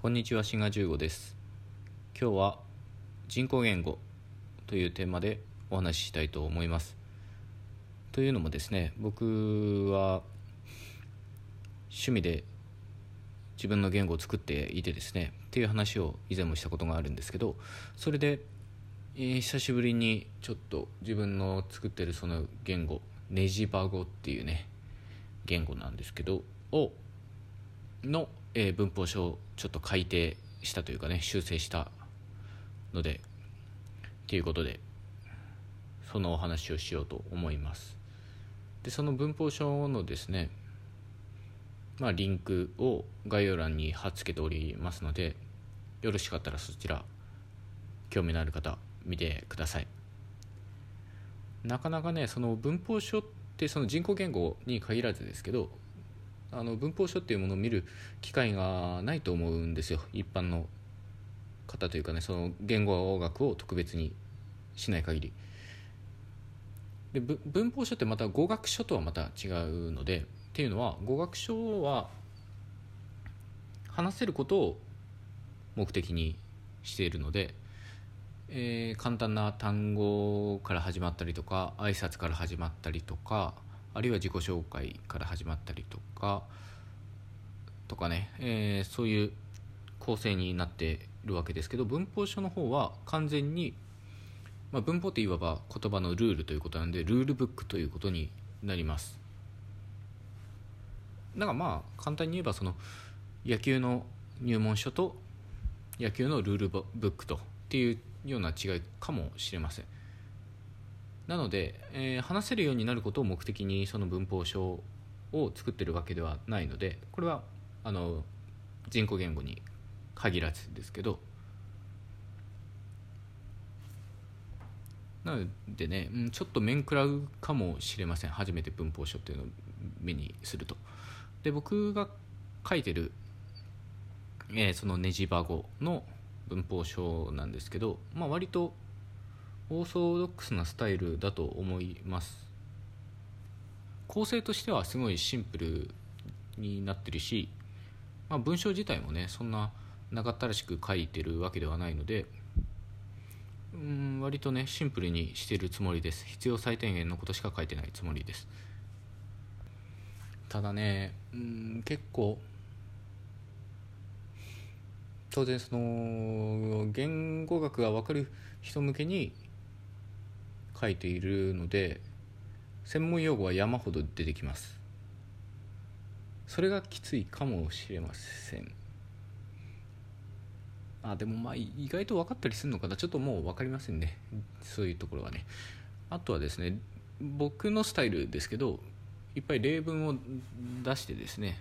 こんにちは、シガ15です。今日は人工言語というテーマでお話ししたいと思います。というのもですね、僕は趣味で自分の言語を作っていてですね、っていう話を以前もしたことがあるんですけど、それで、えー久しぶりにちょっと自分の作ってるその言語、ネジバ語っていうね、言語なんですけど、をの、えー文法書をちょっと改訂したというかね修正したのでということでそのお話をしようと思います。でその文法書のですねまあリンクを概要欄に貼っ付けておりますのでよろしかったらそちら興味のある方見てください。なかなかねその文法書ってその人工言語に限らずですけどあの文法書っていうものを見る機会がないと思うんですよ。一般の方というかねその言語学を特別にしない限り。で文法書ってまた語学書とはまた違うのでっていうのは語学書は話せることを目的にしているので、えー簡単な単語から始まったりとか挨拶から始まったりとかあるいは自己紹介から始まったりとかとかね、えーそういう構成になっているわけですけど文法書の方は完全に、まあ、文法っていわば言葉のルールということなんでルールブックということになります。だからまあ簡単に言えばその野球の入門書と野球のルールブックとっていうような違いかもしれません。なので、えー話せるようになることを目的にその文法書を作ってるわけではないのでこれはあの人工言語に限らずですけど。なのでねちょっと面食らうかもしれません。初めて文法書っていうのを目にすると。で僕が書いてる、えーそのネジバ語の文法書なんですけど、まあ、割とオーソドックスなスタイルだと思います。構成としてはすごいシンプルになってるし、まあ、文章自体もねそんな長ったらしく書いてるわけではないのでうん割とねシンプルにしてるつもりです。必要最低限のことしか書いてないつもりです。ただねうん結構当然その言語学が分かる人向けに書いているので専門用語は山ほど出てきます。それがきついかもしれません。あでもまあ意外と分かったりするのかな。ちょっともう分かりませんね。そういうところはね。あとはですね僕のスタイルですけどいっぱい例文を出してですね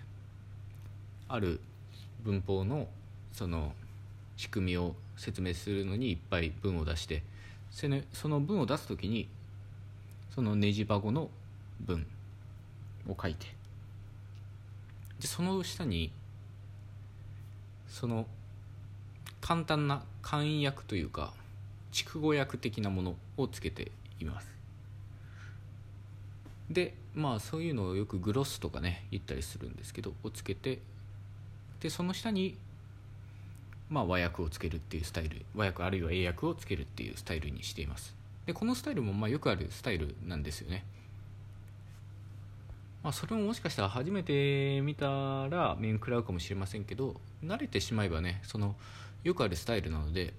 ある文法のその仕組みを説明するのにいっぱい文を出してその文を出す時にそのネジバ語の文を書いて。でその下にその簡単な簡易訳というか筑語訳的なものをつけています。でまあそういうのをよくグロスとかね言ったりするんですけどをつけてでその下にまあ和訳をつけるっていうスタイル和訳あるいは英訳をつけるっていうスタイルにしています。でこのスタイルもまあよくあるスタイルなんですよね。まあそれももしかしたら初めて見たら面食らうかもしれませんけど慣れてしまえばねそのよくあるスタイルなので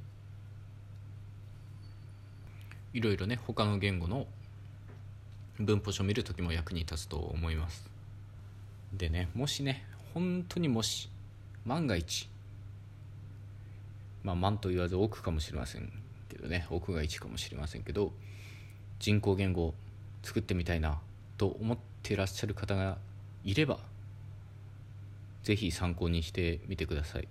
いろいろね他の言語の文法書を見るときも役に立つと思います。でねもしね本当にもし万が一まあ万と言わず奥かもしれませんけどね。奥が1かもしれませんけど人工言語を作ってみたいなと思っていらっしゃる方がいればぜひ参考にしてみてください。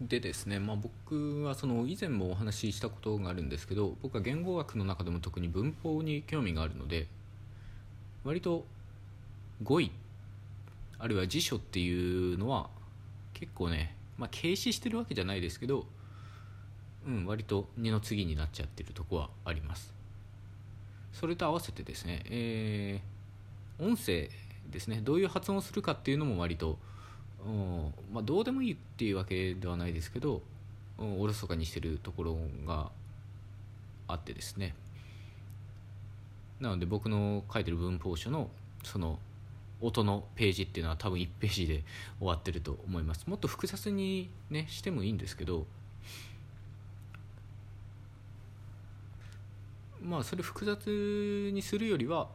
でですね、まあ、僕はその以前もお話ししたことがあるんですけど僕は言語学の中でも特に文法に興味があるので割と語彙あるいは辞書っていうのは結構ね、まあ、軽視してるわけじゃないですけど、うん、割と二の次になっちゃってるとこはあります。それと合わせてですね、えー音声ですねどういう発音をするかっていうのも割とまあ、どうでもいいっていうわけではないですけど、おろそかにしてるところがあってですね。なので僕の書いてる文法書のその音のページっていうのは多分1ページで終わってると思います。もっと複雑にねしてもいいんですけどまあそれ複雑にするよりは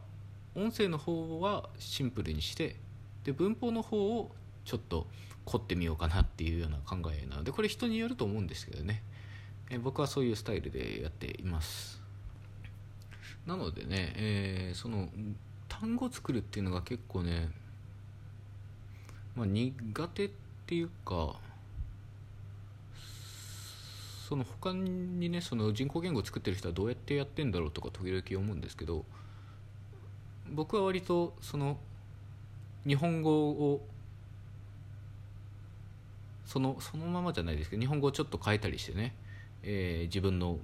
音声の方はシンプルにしてで文法の方をちょっと凝ってみようかなっていうような考えなのでこれ人によると思うんですけどね。え僕はそういうスタイルでやっています。なのでね、えー、その単語作るっていうのが結構ね、まあ、苦手っていうかその他にねその人工言語作ってる人はどうやってやってんだろうとか時々思うんですけど僕は割とその日本語をそのそのままじゃないですけど日本語をちょっと変えたりしてね、えー、自分の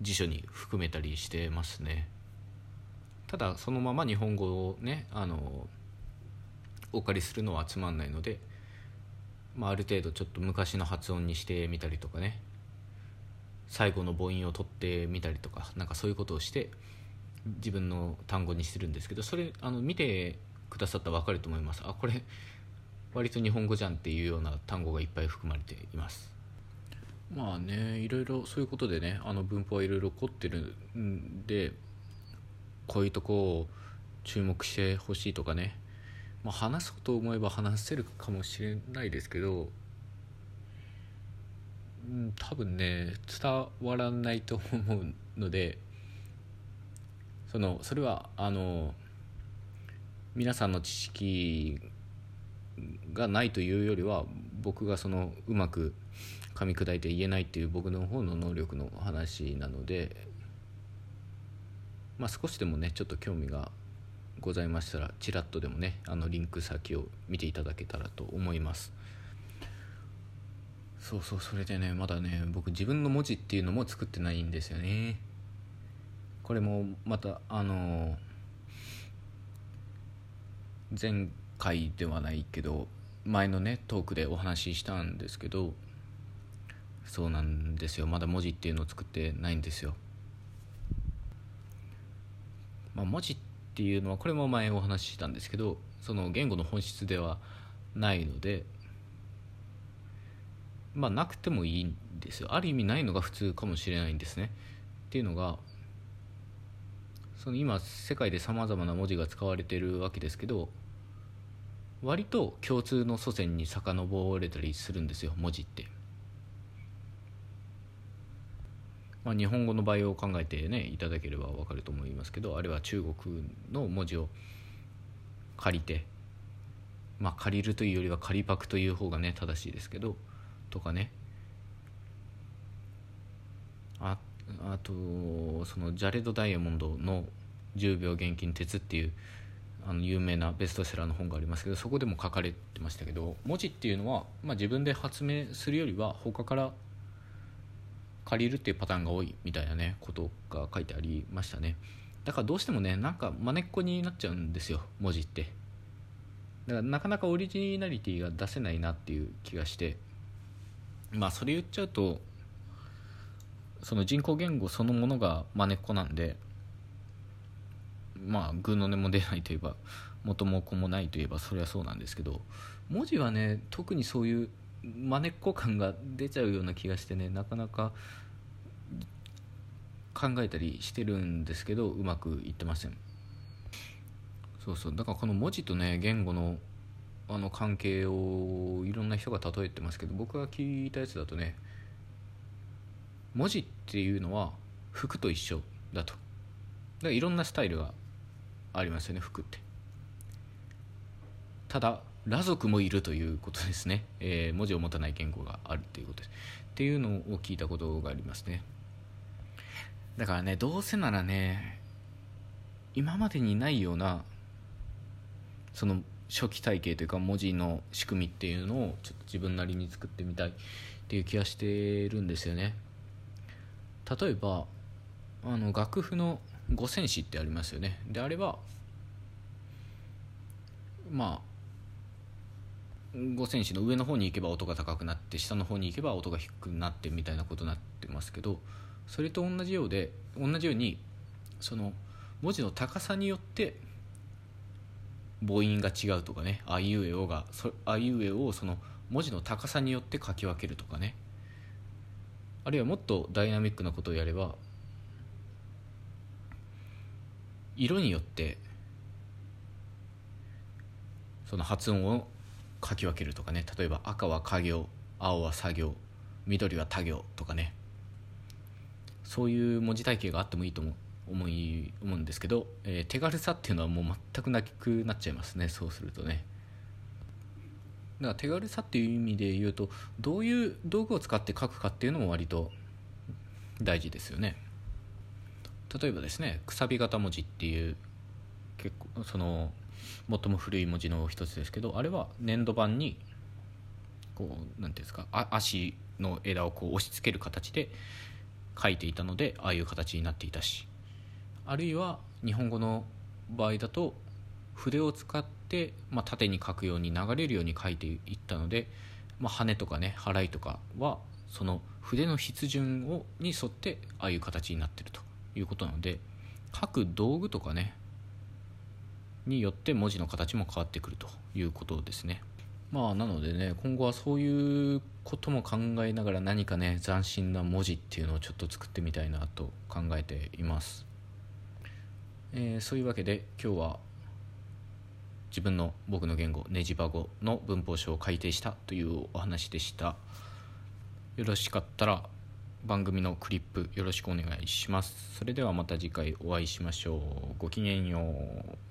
辞書に含めたりしてますね。ただそのまま日本語をねあのお借りするのはつまんないので、まあ、ある程度ちょっと昔の発音にしてみたりとかね最後の母音を取ってみたりとかなんかそういうことをして自分の単語にしてるんですけどそれあの見てくださったら分かると思います。あこれ割と日本語じゃんっていうような単語がいっぱい含まれています。まあねいろいろそういうことでねあの文法はいろいろ凝ってるんでこういうとこを注目してほしいとかね、まあ、話そうと思えば話せるかもしれないですけど、うん、多分ね伝わらないと思うのでそのそれはあの皆さんの知識がないというよりは僕がそのうまく噛み砕いて言えないっていう僕の方の能力の話なのでまあ少しでもねちょっと興味がございましたらちらっとでもねあのリンク先を見ていただけたらと思います。そうそうそれでねまだね僕自分の文字っていうのも作ってないんですよね。これもまたあの前回ではないけど前のねトークでお話ししたんですけどそうなんですよ。まだ文字っていうのを作ってないんですよ、まあ、文字っていうのはこれも前お話ししたんですけどその言語の本質ではないのでまあなくてもいいんですよある意味ないのが普通かもしれないんですねっていうのがその今世界でさまざまな文字が使われてるわけですけど割と共通の祖先に遡れたりするんですよ文字って。まあ、日本語の場合を考えてねいただければ分かると思いますけどあれは中国の文字を借りてまあ借りるというよりは借りパクという方がね正しいですけどとかね。ああとそのジャレッド・ダイヤモンドの「10秒現金鉄」っていうあの有名なベストセラーの本がありますけどそこでも書かれてましたけど文字っていうのは、まあ、自分で発明するよりは他から借りるっていうパターンが多いみたいなねことが書いてありましたね。だからどうしてもねなんかまねっこになっちゃうんですよ文字って。だからなかなかオリジナリティが出せないなっていう気がして。まあそれ言っちゃうとその人工言語そのものがまねっこなんでまあ偶の音も出ないといえば元も子もないといえばそれはそうなんですけど文字はね特にそういうまねっこ感が出ちゃうような気がしてねなかなか考えたりしてるんですけどうまくいってません。そうそう。だからこの文字とね言語のあの関係をいろんな人が例えてますけど僕が聞いたやつだとね文字っていうのは服と一緒だと。だからいろんなスタイルがありますよね服って。ただ裸族もいるということですね、えー、文字を持たない言語があるということです。っていうのを聞いたことがありますね。だからねどうせならね今までにないようなその初期体系というか文字の仕組みっていうのをちょっと自分なりに作ってみたいっていう気がしてるんですよね。例えばあの楽譜の五線紙ってありますよね。であればまあ5センチの上の方に行けば音が高くなって下の方に行けば音が低くなってみたいなことになってますけどそれと同じようで同じようにその文字の高さによって母音が違うとかねあいうえおがあいうえおをその文字の高さによって書き分けるとかねあるいはもっとダイナミックなことをやれば色によってその発音を書き分けるとかね。例えば赤は家行青は作業緑は他行とかね。そういう文字体系があってもいいと思う思い思うんですけど、えー、手軽さっていうのはもう全くなくなっちゃいますね。そうするとね。だから手軽さっていう意味で言うとどういう道具を使って書くかっていうのも割と大事ですよね。例えばですねくさび型文字っていう結構その最も古い文字の一つですけどあれは粘土板にこう何ていうんですか足の枝をこう押し付ける形で書いていたのでああいう形になっていたしあるいは日本語の場合だと筆を使って、まあ、縦に書くように流れるように書いていったので、まあ、羽とかね払いとかはその筆の筆順をに沿ってああいう形になってるということなので書く道具とかねによって文字の形も変わってくるということですね。まあなのでね今後はそういうことも考えながら何かね斬新な文字っていうのをちょっと作ってみたいなと考えています。えー、そういうわけで今日は自分の僕の言語ネジバ語の文法書を改訂したというお話でしたよろしかったら番組のクリップよろしくお願いしますそれではまた次回お会いしましょうごきげんよう